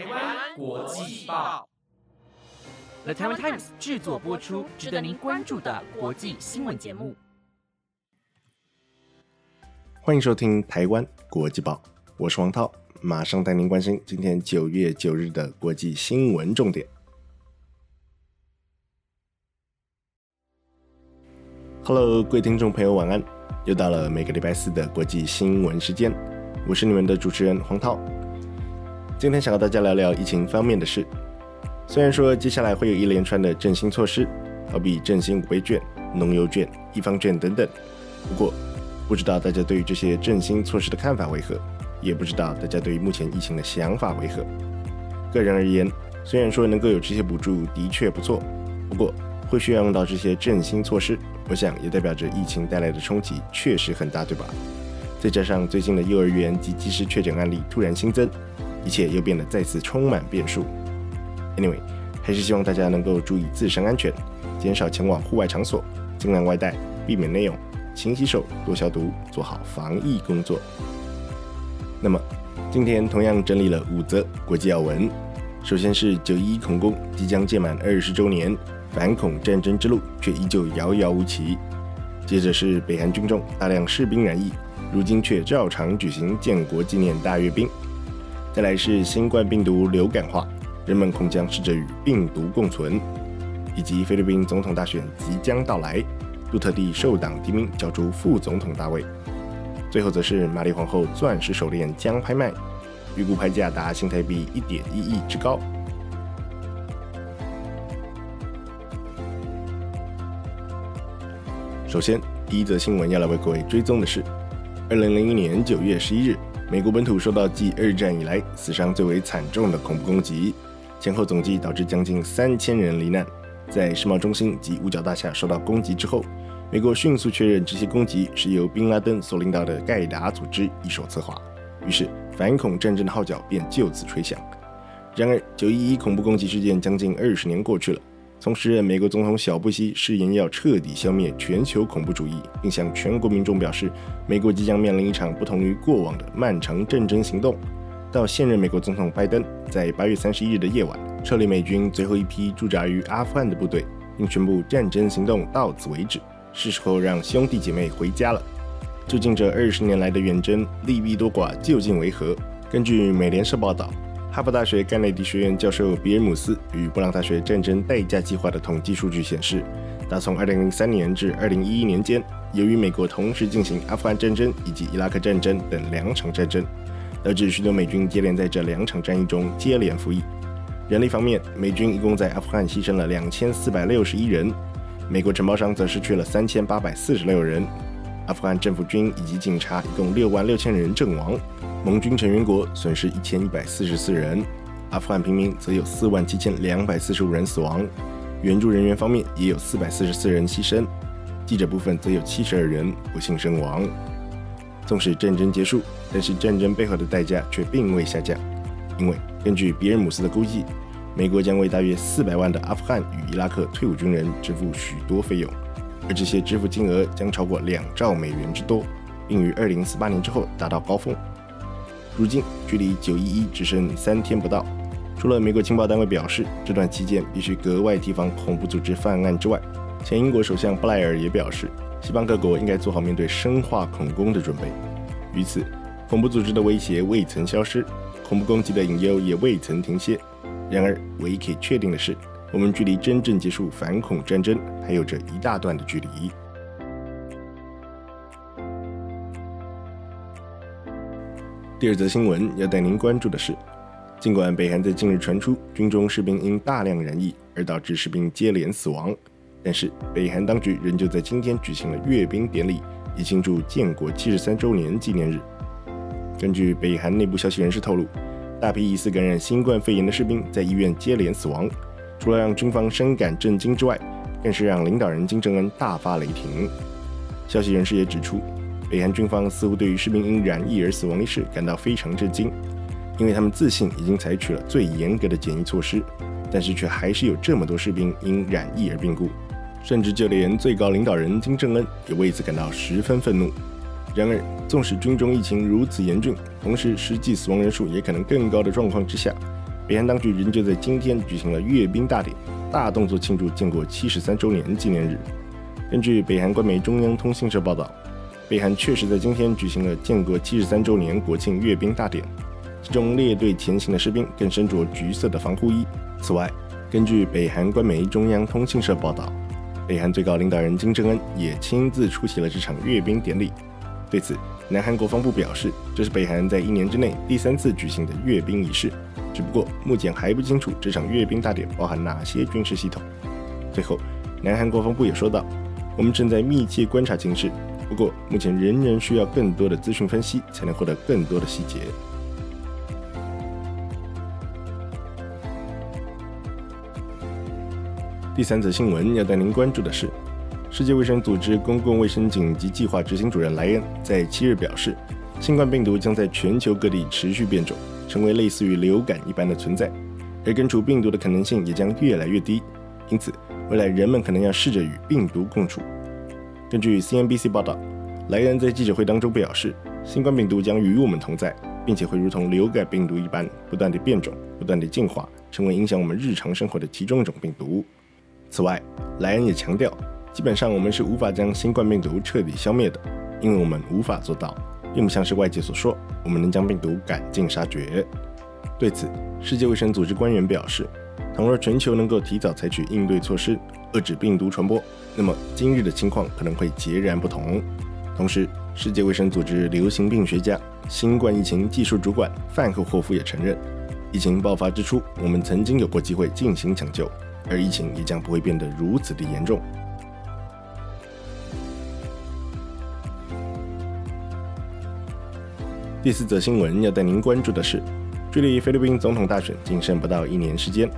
台湾国际报，The Taiwan Times 制作播出，值得您关注的国际新闻节目。欢迎收听台湾国际报，我是王涛，马上带您关心今天九月九日的国际新闻重点。Hello，各位听众朋友，晚安！又到了每个礼拜四的国际新闻时间，我是你们的主持人黄涛。今天想和大家聊聊疫情方面的事。虽然说接下来会有一连串的振兴措施，好比振兴五倍券、农油券、一方券等等，不过不知道大家对于这些振兴措施的看法为何，也不知道大家对于目前疫情的想法为何。个人而言，虽然说能够有这些补助的确不错，不过会需要用到这些振兴措施，我想也代表着疫情带来的冲击确实很大，对吧？再加上最近的幼儿园及即时确诊案例突然新增。一切又变得再次充满变数。Anyway，还是希望大家能够注意自身安全，减少前往户外场所，尽量外带，避免内用，勤洗手，多消毒，做好防疫工作。那么，今天同样整理了五则国际要闻。首先是九一恐攻即将届满二十周年，反恐战争之路却依旧遥遥无期。接着是北韩军中大量士兵染疫，如今却照常举行建国纪念大阅兵。再来是新冠病毒流感化，人们恐将试着与病毒共存，以及菲律宾总统大选即将到来，杜特地受党提名角逐副总统大位。最后则是玛丽皇后钻石手链将拍卖，预估拍价达新台币一点一亿之高。首先，第一则新闻要来为各位追踪的是，二零零一年九月十一日。美国本土受到继二战以来死伤最为惨重的恐怖攻击，前后总计导致将近三千人罹难。在世贸中心及五角大厦受到攻击之后，美国迅速确认这些攻击是由宾拉登所领导的盖达组织一手策划，于是反恐战争的号角便就此吹响。然而，九一一恐怖攻击事件将近二十年过去了。从时任美国总统小布希誓言要彻底消灭全球恐怖主义，并向全国民众表示美国即将面临一场不同于过往的漫长战争行动，到现任美国总统拜登在八月三十一日的夜晚撤离美军最后一批驻扎于阿富汗的部队，并宣布战争行动到此为止，是时候让兄弟姐妹回家了。究竟这二十年来的远征利弊多寡究竟为何？根据美联社报道。哈佛大学甘内迪学院教授比尔姆斯与布朗大学战争代价计划的统计数据显示，打从2003年至2011年间，由于美国同时进行阿富汗战争以及伊拉克战争等两场战争，导致许多美军接连在这两场战役中接连服役。人力方面，美军一共在阿富汗牺牲了2461人，美国承包商则失去了3846人，阿富汗政府军以及警察一共6万六千人阵亡。盟军成员国损失一千一百四十四人，阿富汗平民则有四万七千两百四十五人死亡，援助人员方面也有四百四十四人牺牲，记者部分则有七十二人不幸身亡。纵使战争结束，但是战争背后的代价却并未下降，因为根据比尔姆斯的估计，美国将为大约四百万的阿富汗与伊拉克退伍军人支付许多费用，而这些支付金额将超过两兆美元之多，并于二零四八年之后达到高峰。如今距离九一一只剩三天不到，除了美国情报单位表示这段期间必须格外提防恐怖组织犯案之外，前英国首相布莱尔也表示，西方各国应该做好面对生化恐攻的准备。于此，恐怖组织的威胁未曾消失，恐怖攻击的隐忧也未曾停歇。然而，唯一可以确定的是，我们距离真正结束反恐战争还有着一大段的距离。第二则新闻要带您关注的是，尽管北韩在近日传出军中士兵因大量染疫而导致士兵接连死亡，但是北韩当局仍旧在今天举行了阅兵典礼，以庆祝建国七十三周年纪念日。根据北韩内部消息人士透露，大批疑似感染新冠肺炎的士兵在医院接连死亡，除了让军方深感震惊之外，更是让领导人金正恩大发雷霆。消息人士也指出。北韩军方似乎对于士兵因染疫而死亡一事感到非常震惊，因为他们自信已经采取了最严格的检疫措施，但是却还是有这么多士兵因染疫而病故，甚至就连最高领导人金正恩也为此感到十分愤怒。然而，纵使军中疫情如此严峻，同时实际死亡人数也可能更高的状况之下，北韩当局仍旧在今天举行了阅兵大典，大动作庆祝建国七十三周年纪念日。根据北韩官媒中央通信社报道，北韩确实在今天举行了建国七十三周年国庆阅兵大典，其中列队前行的士兵更身着橘色的防护衣。此外，根据北韩官媒中央通信社报道，北韩最高领导人金正恩也亲自出席了这场阅兵典礼。对此，南韩国防部表示，这是北韩在一年之内第三次举行的阅兵仪式，只不过目前还不清楚这场阅兵大典包含哪些军事系统。最后，南韩国防部也说道：“我们正在密切观察情势，不过目前仍然需要更多的资讯分析，才能获得更多的细节。”第三则新闻要带您关注的是。世界卫生组织公共卫生紧急计划执行主任莱恩在七日表示，新冠病毒将在全球各地持续变种，成为类似于流感一般的存在，而根除病毒的可能性也将越来越低。因此，未来人们可能要试着与病毒共处。根据 CNBC 报道，莱恩在记者会当中表示，新冠病毒将与我们同在，并且会如同流感病毒一般，不断地变种，不断地进化，成为影响我们日常生活的其中一种病毒。此外，莱恩也强调。基本上，我们是无法将新冠病毒彻底消灭的，因为我们无法做到，并不像是外界所说，我们能将病毒赶尽杀绝。对此，世界卫生组织官员表示，倘若全球能够提早采取应对措施，遏制病毒传播，那么今日的情况可能会截然不同。同时，世界卫生组织流行病学家、新冠疫情技术主管范克霍夫也承认，疫情爆发之初，我们曾经有过机会进行抢救，而疫情也将不会变得如此的严重。第四则新闻要带您关注的是，距离菲律宾总统大选仅剩不到一年时间，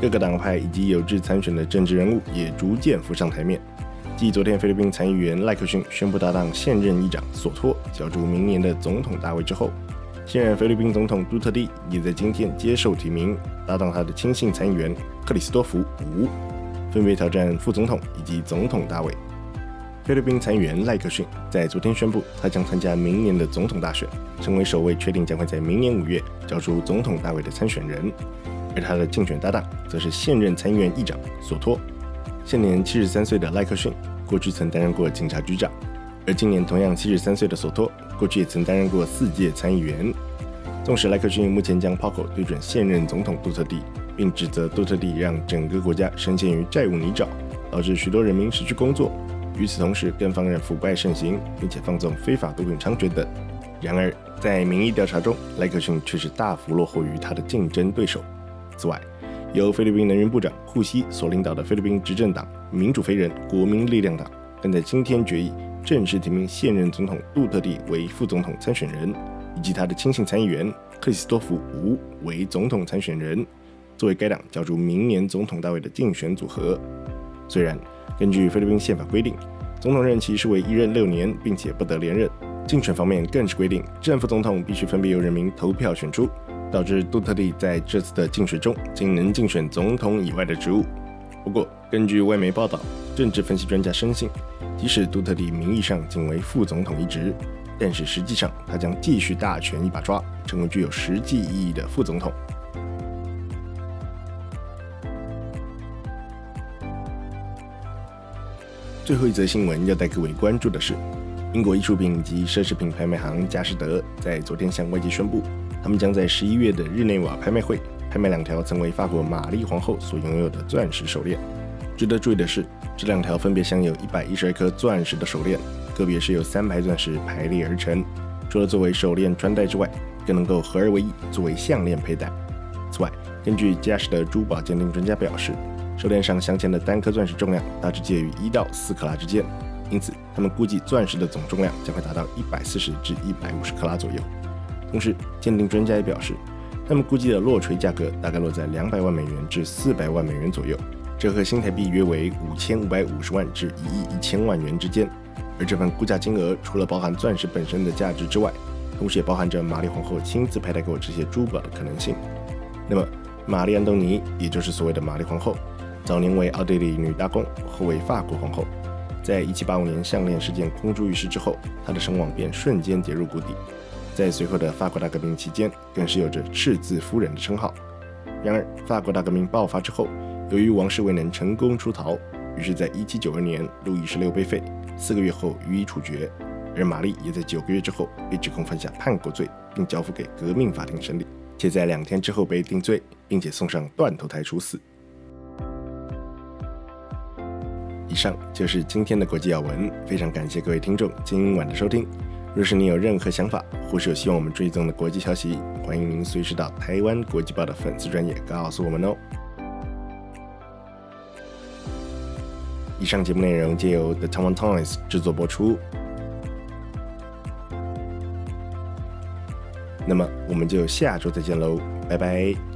各个党派以及有志参选的政治人物也逐渐浮上台面。继昨天菲律宾参议员赖克逊宣布搭档现任议长索托角逐明年的总统大位之后，现任菲律宾总统杜特地也在今天接受提名，搭档他的亲信参议员克里斯多福五，分别挑战副总统以及总统大位。菲律宾参议员赖克逊在昨天宣布，他将参加明年的总统大选，成为首位确定将会在明年五月交出总统大位的参选人。而他的竞选搭档则是现任参议院议长索托。现年七十三岁的赖克逊，过去曾担任过警察局长；而今年同样七十三岁的索托，过去也曾担任过四届参议员。纵使赖克逊目前将炮口对准现任总统杜特地，并指责杜特地让整个国家深陷于债务泥沼，导致许多人民失去工作。与此同时，更放任腐败盛行，并且放纵非法毒品猖獗等。然而，在民意调查中，莱克逊却是大幅落后于他的竞争对手。此外，由菲律宾能源部长库西所领导的菲律宾执政党民主非人国民力量党，更在今天决议正式提名现任总统杜特地为副总统参选人，以及他的亲信参议员克里斯多夫吴为总统参选人，作为该党角逐明年总统大位的竞选组合。虽然。根据菲律宾宪法规定，总统任期是为一任六年，并且不得连任。竞选方面更是规定，正副总统必须分别由人民投票选出，导致杜特利在这次的竞选中仅能竞选总统以外的职务。不过，根据外媒报道，政治分析专家深信，即使杜特利名义上仅为副总统一职，但是实际上他将继续大权一把抓，成为具有实际意义的副总统。最后一则新闻要带各位关注的是，英国艺术品及奢侈品拍卖行佳士得在昨天向外界宣布，他们将在十一月的日内瓦拍卖会拍卖两条曾为法国玛丽皇后所拥有的钻石手链。值得注意的是，这两条分别镶有一百一十二颗钻石的手链，个别是由三排钻石排列而成。除了作为手链穿戴之外，更能够合二为一作为项链佩戴。此外，根据佳士得珠宝鉴定专家表示。手链上镶嵌的单颗钻石重量大致介于一到四克拉之间，因此他们估计钻石的总重量将会达到一百四十至一百五十克拉左右。同时，鉴定专家也表示，他们估计的落锤价格大概落在两百万美元至四百万美元左右，折合新台币约为五千五百五十万至一亿一千万元之间。而这份估价金额除了包含钻石本身的价值之外，同时也包含着玛丽皇后亲自佩戴过这些珠宝的可能性。那么，玛丽安东尼，也就是所谓的玛丽皇后。早年为奥地利女大公，后为法国皇后。在1785年项链事件公诸于世之后，她的声望便瞬间跌入谷底。在随后的法国大革命期间，更是有着“赤字夫人”的称号。然而，法国大革命爆发之后，由于王室未能成功出逃，于是，在1792年，路易十六被废，四个月后予以处决。而玛丽也在九个月之后被指控犯下叛国罪，并交付给革命法庭审理，且在两天之后被定罪，并且送上断头台处死。以上就是今天的国际要闻，非常感谢各位听众今晚的收听。若是你有任何想法，或是有希望我们追踪的国际消息，欢迎您随时到台湾国际报的粉丝专业告诉我们哦。以上节目内容皆由 The Taiwan Times 制作播出。那么我们就下周再见喽，拜拜。